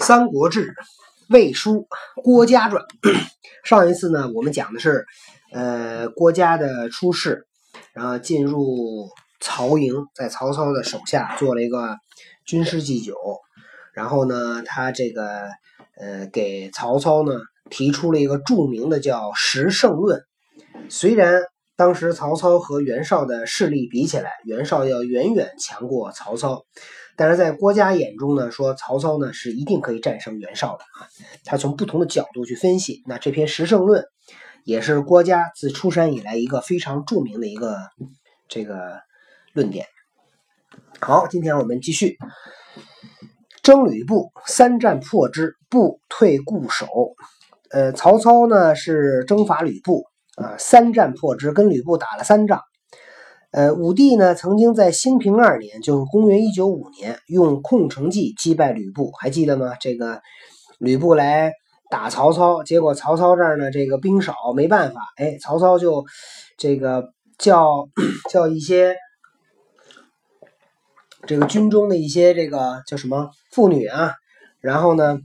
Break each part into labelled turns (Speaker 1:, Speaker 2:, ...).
Speaker 1: 《三国志·魏书·郭嘉传》。上一次呢，我们讲的是，呃，郭嘉的出世，然后进入曹营，在曹操的手下做了一个军师祭酒，然后呢，他这个，呃，给曹操呢提出了一个著名的叫“十胜论”。虽然当时曹操和袁绍的势力比起来，袁绍要远远强过曹操。但是在郭嘉眼中呢，说曹操呢是一定可以战胜袁绍的啊。他从不同的角度去分析，那这篇《十胜论》也是郭嘉自出山以来一个非常著名的一个这个论点。好，今天我们继续征吕布，三战破之，不退固守。呃，曹操呢是征伐吕布啊，三战破之，跟吕布打了三仗。呃，武帝呢曾经在兴平二年，就是公元一九五年，用空城计击败吕布，还记得吗？这个吕布来打曹操，结果曹操这儿呢，这个兵少，没办法，哎，曹操就这个叫叫一些这个军中的一些这个叫什么妇女啊，然后呢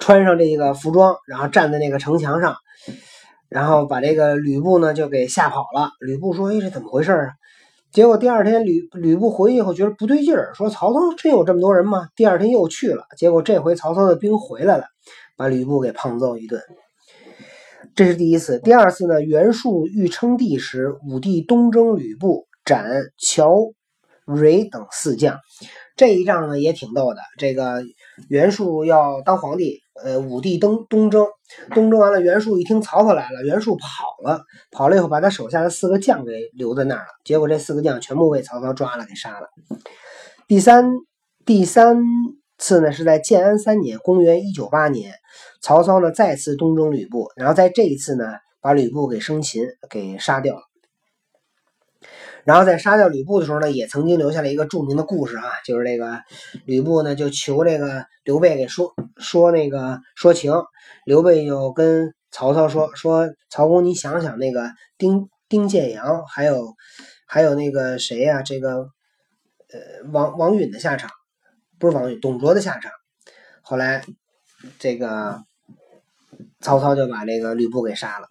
Speaker 1: 穿上这个服装，然后站在那个城墙上。然后把这个吕布呢就给吓跑了。吕布说：“哎，这怎么回事啊？”结果第二天吕吕布回去以后觉得不对劲儿，说：“曹操真有这么多人吗？”第二天又去了，结果这回曹操的兵回来了，把吕布给胖揍一顿。这是第一次。第二次呢，袁术欲称帝时，武帝东征吕布，斩乔、蕤等四将。这一仗呢也挺逗的。这个袁术要当皇帝。呃，武帝东东征，东征完了，袁术一听曹操来了，袁术跑了，跑了以后把他手下的四个将给留在那儿了，结果这四个将全部被曹操抓了，给杀了。第三第三次呢，是在建安三年，公元一九八年，曹操呢再次东征吕布，然后在这一次呢，把吕布给生擒，给杀掉了。然后在杀掉吕布的时候呢，也曾经留下了一个著名的故事啊，就是这个吕布呢就求这个刘备给说说那个说情，刘备就跟曹操说说曹公你想想那个丁丁建阳还有还有那个谁呀这个呃王王允的下场，不是王允董卓的下场，后来这个曹操就把这个吕布给杀了。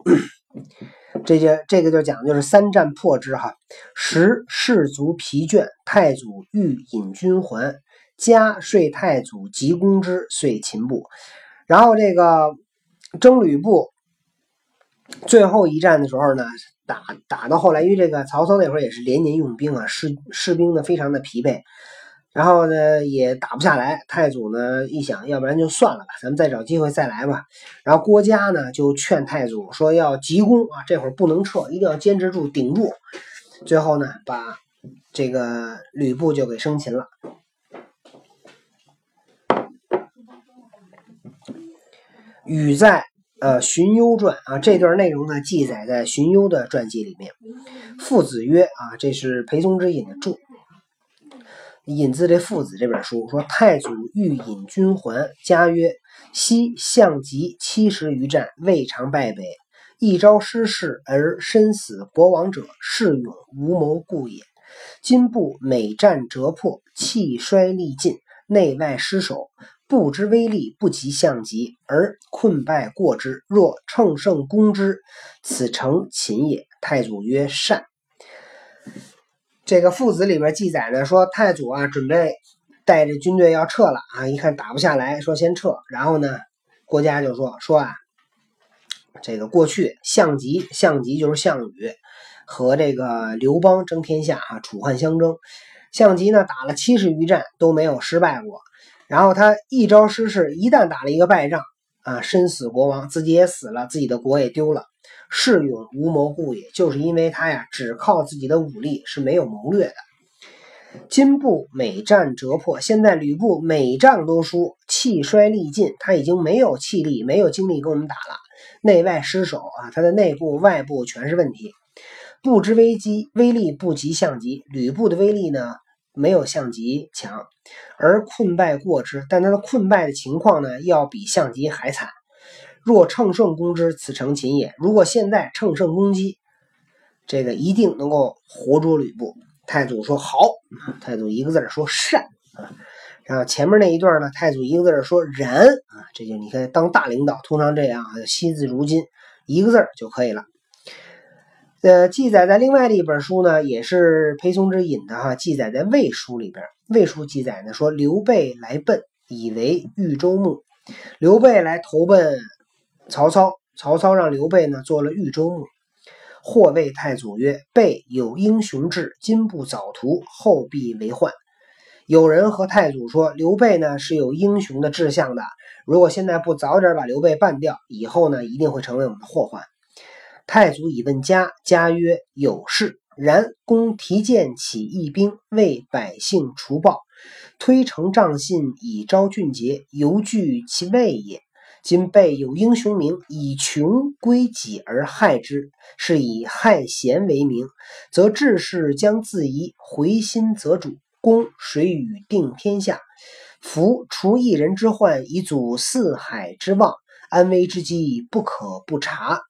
Speaker 1: 这些这个就讲的就是三战破之哈，时士卒疲倦，太祖欲引军还，加税太祖急攻之，遂擒部。然后这个征吕布最后一战的时候呢，打打到后来，因为这个曹操那会儿也是连年用兵啊，士士兵呢非常的疲惫。然后呢，也打不下来。太祖呢一想，要不然就算了吧，咱们再找机会再来吧。然后郭嘉呢就劝太祖说要急攻啊，这会儿不能撤，一定要坚持住，顶住。最后呢，把这个吕布就给生擒了。禹在呃荀攸传啊这段内容呢记载在荀攸的传记里面。父子曰啊，这是裴松之引的注。引自这父子这本书说，太祖欲引军还，家曰：“昔项籍七十余战，未尝败北。一朝失势而身死国亡者，士勇无谋故也。今不每战折破，气衰力尽，内外失守，不知威力不及项籍，而困败过之。若乘胜攻之，此诚擒也。”太祖曰：“善。”这个父子里边记载呢，说太祖啊准备带着军队要撤了啊，一看打不下来，说先撤。然后呢，郭嘉就说说啊，这个过去项籍，项籍就是项羽和这个刘邦争天下啊，楚汉相争。项籍呢打了七十余战都没有失败过，然后他一招失势，一旦打了一个败仗啊，身死国亡，自己也死了，自己的国也丢了。士勇无谋故也，就是因为他呀，只靠自己的武力是没有谋略的。今部每战折破，现在吕布每仗都输，气衰力尽，他已经没有气力，没有精力跟我们打了，内外失守啊，他的内部外部全是问题。不知危机，威力不及项籍。吕布的威力呢，没有项籍强，而困败过之，但他的困败的情况呢，要比项籍还惨。若乘胜攻之，此诚擒也。如果现在乘胜攻击，这个一定能够活捉吕布。太祖说好，太祖一个字说善啊。然后前面那一段呢，太祖一个字说“然”啊，这就你看当大领导通常这样啊，惜字如金，一个字就可以了。呃，记载在另外的一本书呢，也是裴松之引的哈，记载在《魏书》里边，《魏书》记载呢说刘备来奔，以为豫州牧。刘备来投奔曹操，曹操让刘备呢做了豫州牧。或谓太祖曰：“备有英雄志，今不早图，后必为患。”有人和太祖说：“刘备呢是有英雄的志向的，如果现在不早点把刘备办掉，以后呢一定会成为我们的祸患。”太祖以问家，家曰：“有事。”然公提剑起义兵，为百姓除暴，推诚仗信以昭俊杰，犹惧其未也。今备有英雄名，以穷归己而害之，是以害贤为名，则志士将自疑，回心则主，公谁与定天下？夫除一人之患，以阻四海之望，安危之机不可不察。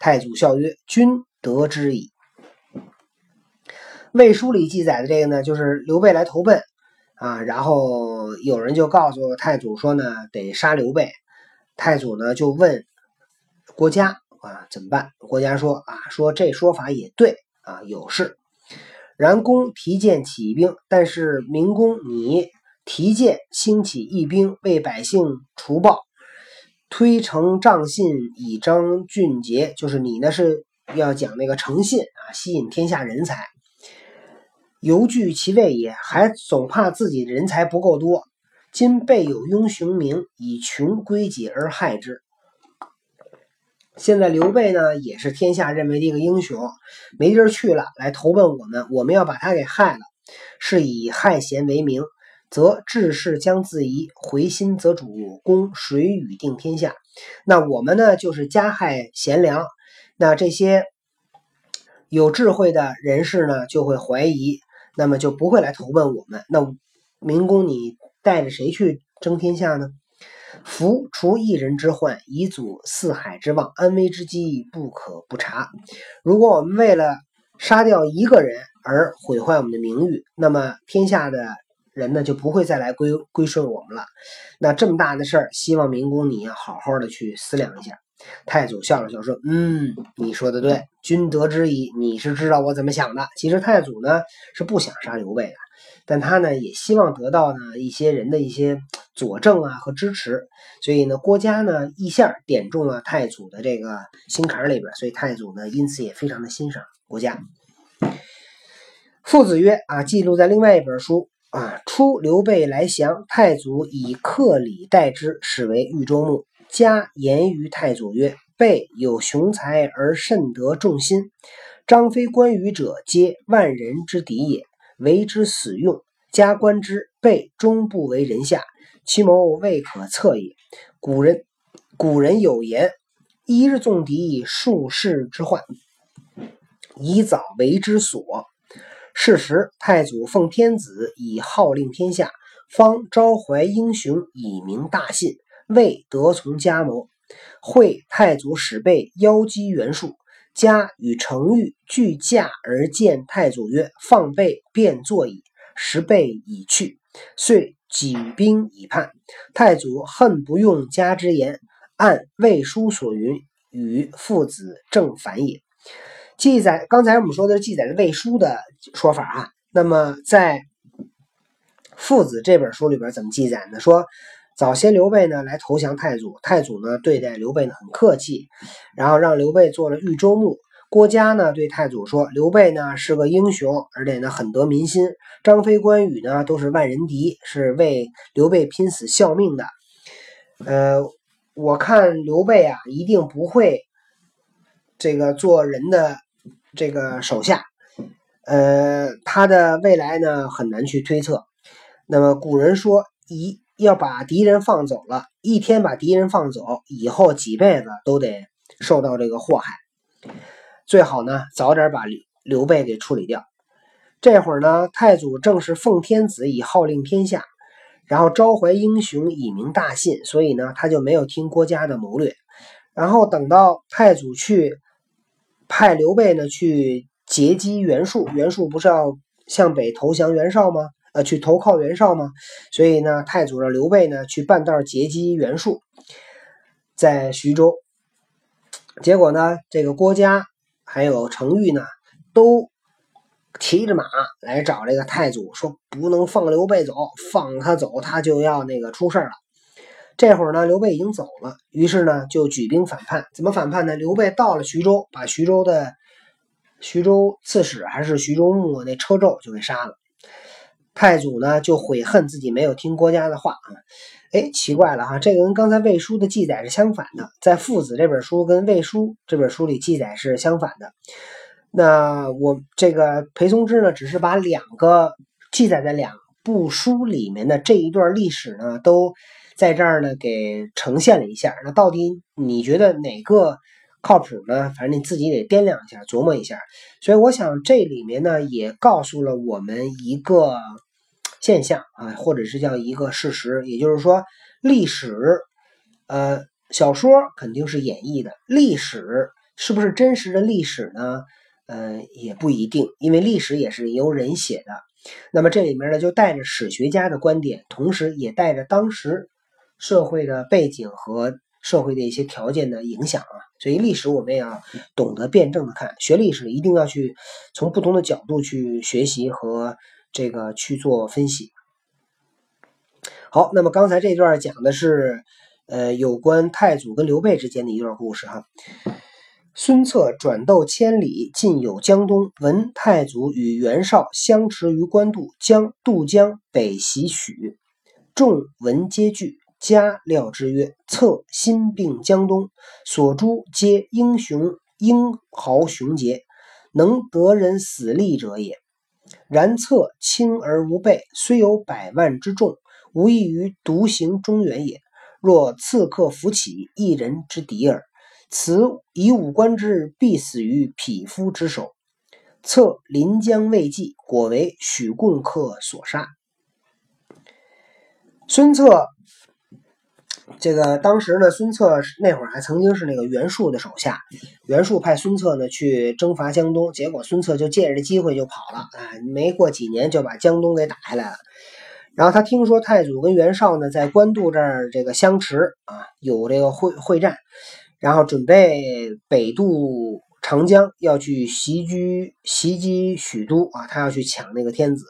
Speaker 1: 太祖笑曰：“君得之矣。”魏书里记载的这个呢，就是刘备来投奔啊，然后有人就告诉太祖说呢，得杀刘备。太祖呢就问郭嘉啊怎么办？郭嘉说啊，说这说法也对啊，有事。然公提剑起义兵，但是明公你提剑兴起义兵，为百姓除暴，推诚仗信以彰俊杰，就是你呢是要讲那个诚信啊，吸引天下人才。犹惧其位也，还总怕自己人才不够多。今备有英雄名，以穷归己而害之。现在刘备呢，也是天下认为的一个英雄，没地儿去了，来投奔我们，我们要把他给害了，是以害贤为名，则志士将自疑，回心则主，公谁与定天下？那我们呢，就是加害贤良，那这些有智慧的人士呢，就会怀疑。那么就不会来投奔我们。那明公，你带着谁去争天下呢？夫除一人之患，以阻四海之望，安危之机不可不察。如果我们为了杀掉一个人而毁坏我们的名誉，那么天下的人呢就不会再来归归顺我们了。那这么大的事儿，希望明公你要好好的去思量一下。太祖笑了笑说：“嗯，你说的对，君得之矣。你是知道我怎么想的。其实太祖呢是不想杀刘备的，但他呢也希望得到呢一些人的一些佐证啊和支持。所以呢，郭嘉呢一下点中了太祖的这个心坎里边，所以太祖呢因此也非常的欣赏郭嘉。父子曰：啊，记录在另外一本书啊，初刘备来降，太祖以客礼待之，始为豫州牧。”家言于太祖曰：“备有雄才而甚得众心，张飞、关羽者，皆万人之敌也，为之死用。加官之，备终不为人下，其谋未可测也。古人古人有言：一日纵敌，数世之患，以早为之所。是时，太祖奉天子以号令天下，方招怀英雄，以明大信。”未得从家谋，会太祖使备邀击袁术，家与程昱俱驾而见太祖曰：“放备便坐矣。”时备已去，遂举兵以叛。太祖恨不用家之言，按魏书所云，与父子正反也。记载刚才我们说的是记载的魏书的说法啊，那么在父子这本书里边怎么记载呢？说。早先刘备呢来投降太祖，太祖呢对待刘备呢很客气，然后让刘备做了豫州牧。郭嘉呢对太祖说：“刘备呢是个英雄，而且呢很得民心。张飞、关羽呢都是万人敌，是为刘备拼死效命的。呃，我看刘备啊一定不会这个做人的这个手下，呃，他的未来呢很难去推测。那么古人说一。”要把敌人放走了，一天把敌人放走，以后几辈子都得受到这个祸害。最好呢，早点把刘备给处理掉。这会儿呢，太祖正是奉天子以号令天下，然后招怀英雄以明大信，所以呢，他就没有听郭嘉的谋略。然后等到太祖去派刘备呢去截击袁术，袁术不是要向北投降袁绍吗？呃，去投靠袁绍吗？所以呢，太祖让刘备呢去半道截击袁术，在徐州。结果呢，这个郭嘉还有程昱呢，都骑着马来找这个太祖，说不能放刘备走，放他走他就要那个出事了。这会儿呢，刘备已经走了，于是呢就举兵反叛。怎么反叛呢？刘备到了徐州，把徐州的徐州刺史还是徐州牧那车胄就给杀了。太祖呢就悔恨自己没有听郭嘉的话啊。哎，奇怪了哈，这个跟刚才魏书的记载是相反的，在父子这本书跟魏书这本书里记载是相反的。那我这个裴松之呢，只是把两个记载在两部书里面的这一段历史呢，都在这儿呢给呈现了一下。那到底你觉得哪个靠谱呢？反正你自己得掂量一下，琢磨一下。所以我想这里面呢，也告诉了我们一个。现象啊，或者是叫一个事实，也就是说，历史，呃，小说肯定是演绎的，历史是不是真实的历史呢？呃，也不一定，因为历史也是由人写的。那么这里面呢，就带着史学家的观点，同时也带着当时社会的背景和社会的一些条件的影响啊。所以历史我们也要懂得辩证的看，学历史一定要去从不同的角度去学习和。这个去做分析。好，那么刚才这段讲的是，呃，有关太祖跟刘备之间的一段故事哈。孙策转斗千里，进有江东，闻太祖与袁绍相持于官渡，将渡江北袭许。众闻皆惧，加料之曰：“策心并江东，所诸皆英雄英豪雄杰，能得人死力者也。”然策轻而无备，虽有百万之众，无异于独行中原也。若刺客伏起，一人之敌耳。此以武官之，必死于匹夫之手。策临江未济，果为许贡客所杀。孙策。这个当时呢，孙策那会儿还曾经是那个袁术的手下，袁术派孙策呢去征伐江东，结果孙策就借着机会就跑了，啊，没过几年就把江东给打下来了。然后他听说太祖跟袁绍呢在官渡这儿这个相持啊，有这个会会战，然后准备北渡长江，要去袭击袭击许都啊，他要去抢那个天子。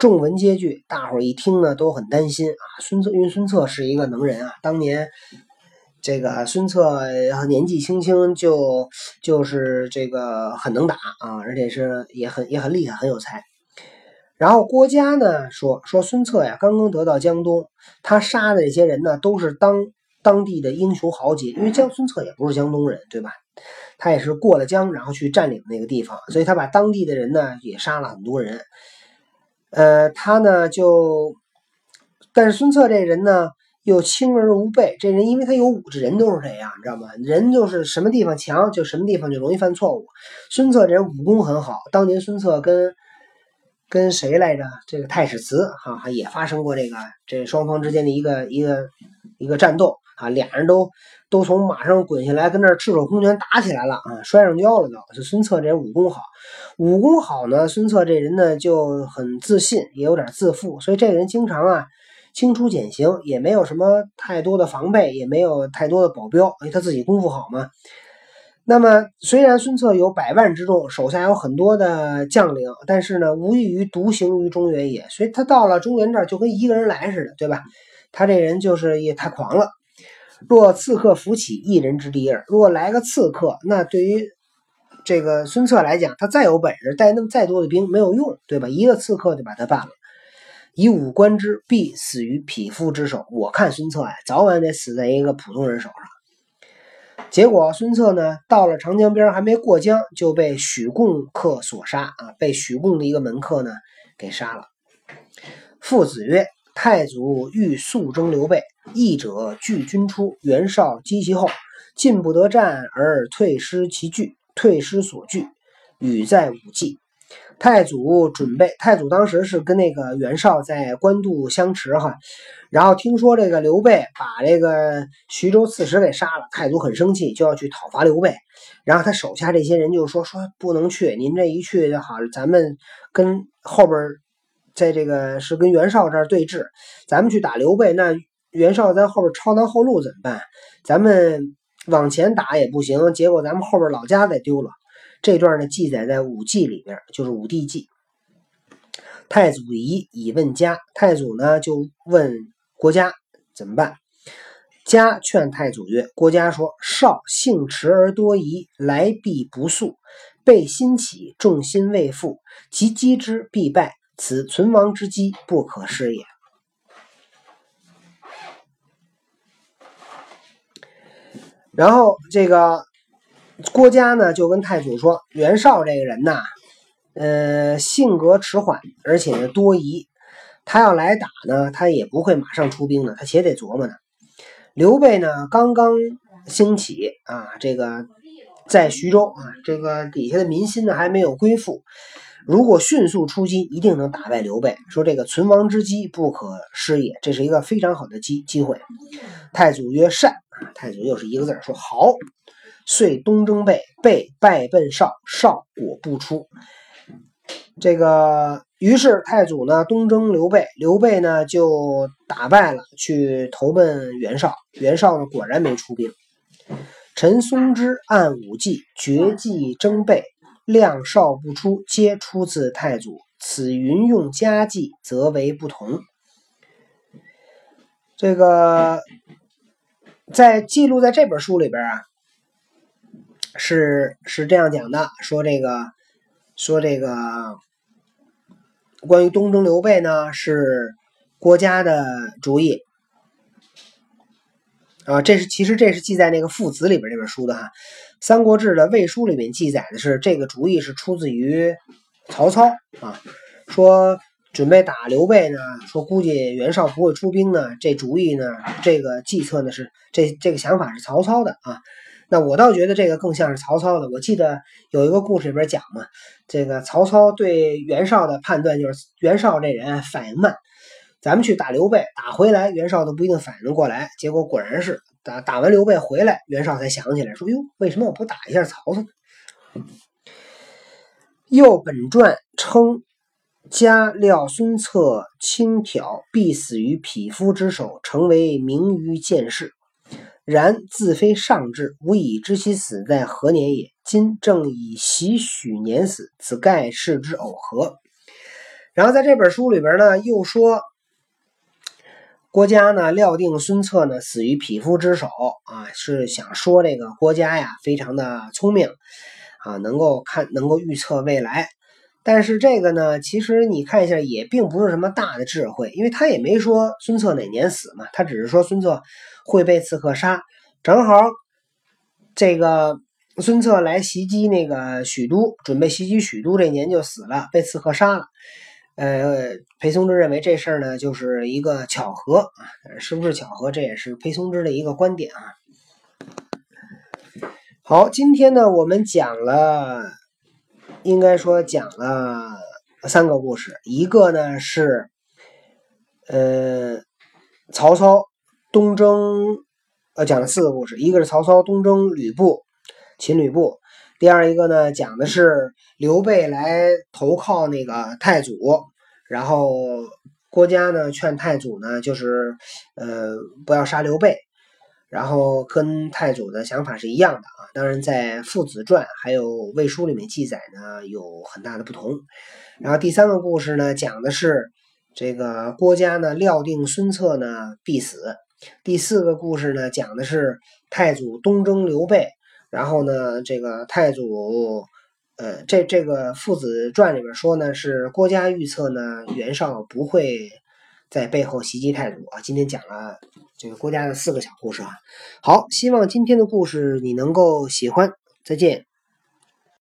Speaker 1: 众闻皆惧，大伙儿一听呢，都很担心啊。孙策，因为孙策是一个能人啊，当年这个孙策年纪轻轻就就是这个很能打啊，而且是也很也很厉害，很有才。然后郭嘉呢说说孙策呀，刚刚得到江东，他杀的这些人呢，都是当当地的英雄豪杰，因为江孙策也不是江东人，对吧？他也是过了江，然后去占领那个地方，所以他把当地的人呢也杀了很多人。呃，他呢就，但是孙策这人呢又轻而无备。这人因为他有武，这人都是这样，你知道吗？人就是什么地方强，就什么地方就容易犯错误。孙策这人武功很好，当年孙策跟跟谁来着？这个太史慈哈也发生过这个这双方之间的一个一个一个战斗啊，俩人都。都从马上滚下来，跟那赤手空拳打起来了啊，摔上跤了都。这孙策这武功好，武功好呢，孙策这人呢就很自信，也有点自负，所以这人经常啊轻出简行，也没有什么太多的防备，也没有太多的保镖，因为他自己功夫好嘛。那么虽然孙策有百万之众，手下有很多的将领，但是呢，无异于独行于中原也。所以他到了中原这儿就跟一个人来似的，对吧？他这人就是也太狂了。若刺客伏起，一人之敌耳。若来个刺客，那对于这个孙策来讲，他再有本事，带那么再多的兵没有用，对吧？一个刺客就把他办了。以武观之，必死于匹夫之手。我看孙策呀，早晚得死在一个普通人手上。结果孙策呢，到了长江边，还没过江，就被许贡客所杀啊！被许贡的一个门客呢给杀了。父子曰。太祖欲速征刘备，义者拒军出，袁绍击其后，进不得战而退失其据，退失所据，与在武纪。太祖准备，太祖当时是跟那个袁绍在官渡相持哈，然后听说这个刘备把这个徐州刺史给杀了，太祖很生气，就要去讨伐刘备。然后他手下这些人就说说不能去，您这一去就好，咱们跟后边。在这个是跟袁绍这对峙，咱们去打刘备，那袁绍在后边抄咱后路怎么办？咱们往前打也不行，结果咱们后边老家再丢了。这段呢记载在武纪里边，就是武帝纪。太祖疑以问家，太祖呢就问郭嘉怎么办？嘉劝太祖曰：“郭嘉说，少性迟而多疑，来必不速，备心起，重心未复，及击之必败，此存亡之机，不可失也。”然后这个郭嘉呢就跟太祖说：“袁绍这个人呐。”呃，性格迟缓，而且多疑。他要来打呢，他也不会马上出兵的，他且得琢磨呢。刘备呢刚刚兴起啊，这个在徐州啊，这个底下的民心呢还没有归附。如果迅速出击，一定能打败刘备。说这个存亡之机不可失也，这是一个非常好的机机会。太祖曰善，太祖又是一个字说好。遂东征备，备败奔少，少果不出。这个，于是太祖呢东征刘备，刘备呢就打败了，去投奔袁绍。袁绍呢果然没出兵。陈松之按武计，绝计征备，量少不出，皆出自太祖。此云用家计，则为不同。这个在记录在这本书里边啊，是是这样讲的，说这个，说这个。关于东征刘备呢，是国家的主意啊。这是其实这是记在那个父子里边这本书的哈，《三国志》的魏书里面记载的是这个主意是出自于曹操啊，说准备打刘备呢，说估计袁绍不会出兵呢，这主意呢，这个计策呢是这这个想法是曹操的啊。那我倒觉得这个更像是曹操的。我记得有一个故事里边讲嘛，这个曹操对袁绍的判断就是袁绍这人反应慢，咱们去打刘备，打回来袁绍都不一定反应过来。结果果然是打打完刘备回来，袁绍才想起来说：“哟，为什么我不打一下曹操？”右本传称，家料孙策轻佻，必死于匹夫之手，成为名于见世。然自非上智，吾已知其死在何年也。今正以袭许年死，此盖世之偶合。然后在这本书里边呢，又说郭嘉呢料定孙策呢死于匹夫之手啊，是想说这个郭嘉呀非常的聪明啊，能够看能够预测未来。但是这个呢，其实你看一下也并不是什么大的智慧，因为他也没说孙策哪年死嘛，他只是说孙策。会被刺客杀，正好这个孙策来袭击那个许都，准备袭击许都这年就死了，被刺客杀了。呃，裴松之认为这事儿呢就是一个巧合啊，是不是巧合？这也是裴松之的一个观点啊。好，今天呢我们讲了，应该说讲了三个故事，一个呢是呃曹操。东征，呃，讲了四个故事，一个是曹操东征吕布，秦吕布；第二一个呢，讲的是刘备来投靠那个太祖，然后郭嘉呢劝太祖呢，就是呃不要杀刘备，然后跟太祖的想法是一样的啊。当然，在父子传还有魏书里面记载呢，有很大的不同。然后第三个故事呢，讲的是这个郭嘉呢料定孙策呢必死。第四个故事呢，讲的是太祖东征刘备，然后呢，这个太祖，呃，这这个父子传里边说呢，是郭嘉预测呢，袁绍不会在背后袭击太祖啊。今天讲了这个郭嘉的四个小故事啊。好，希望今天的故事你能够喜欢，再见。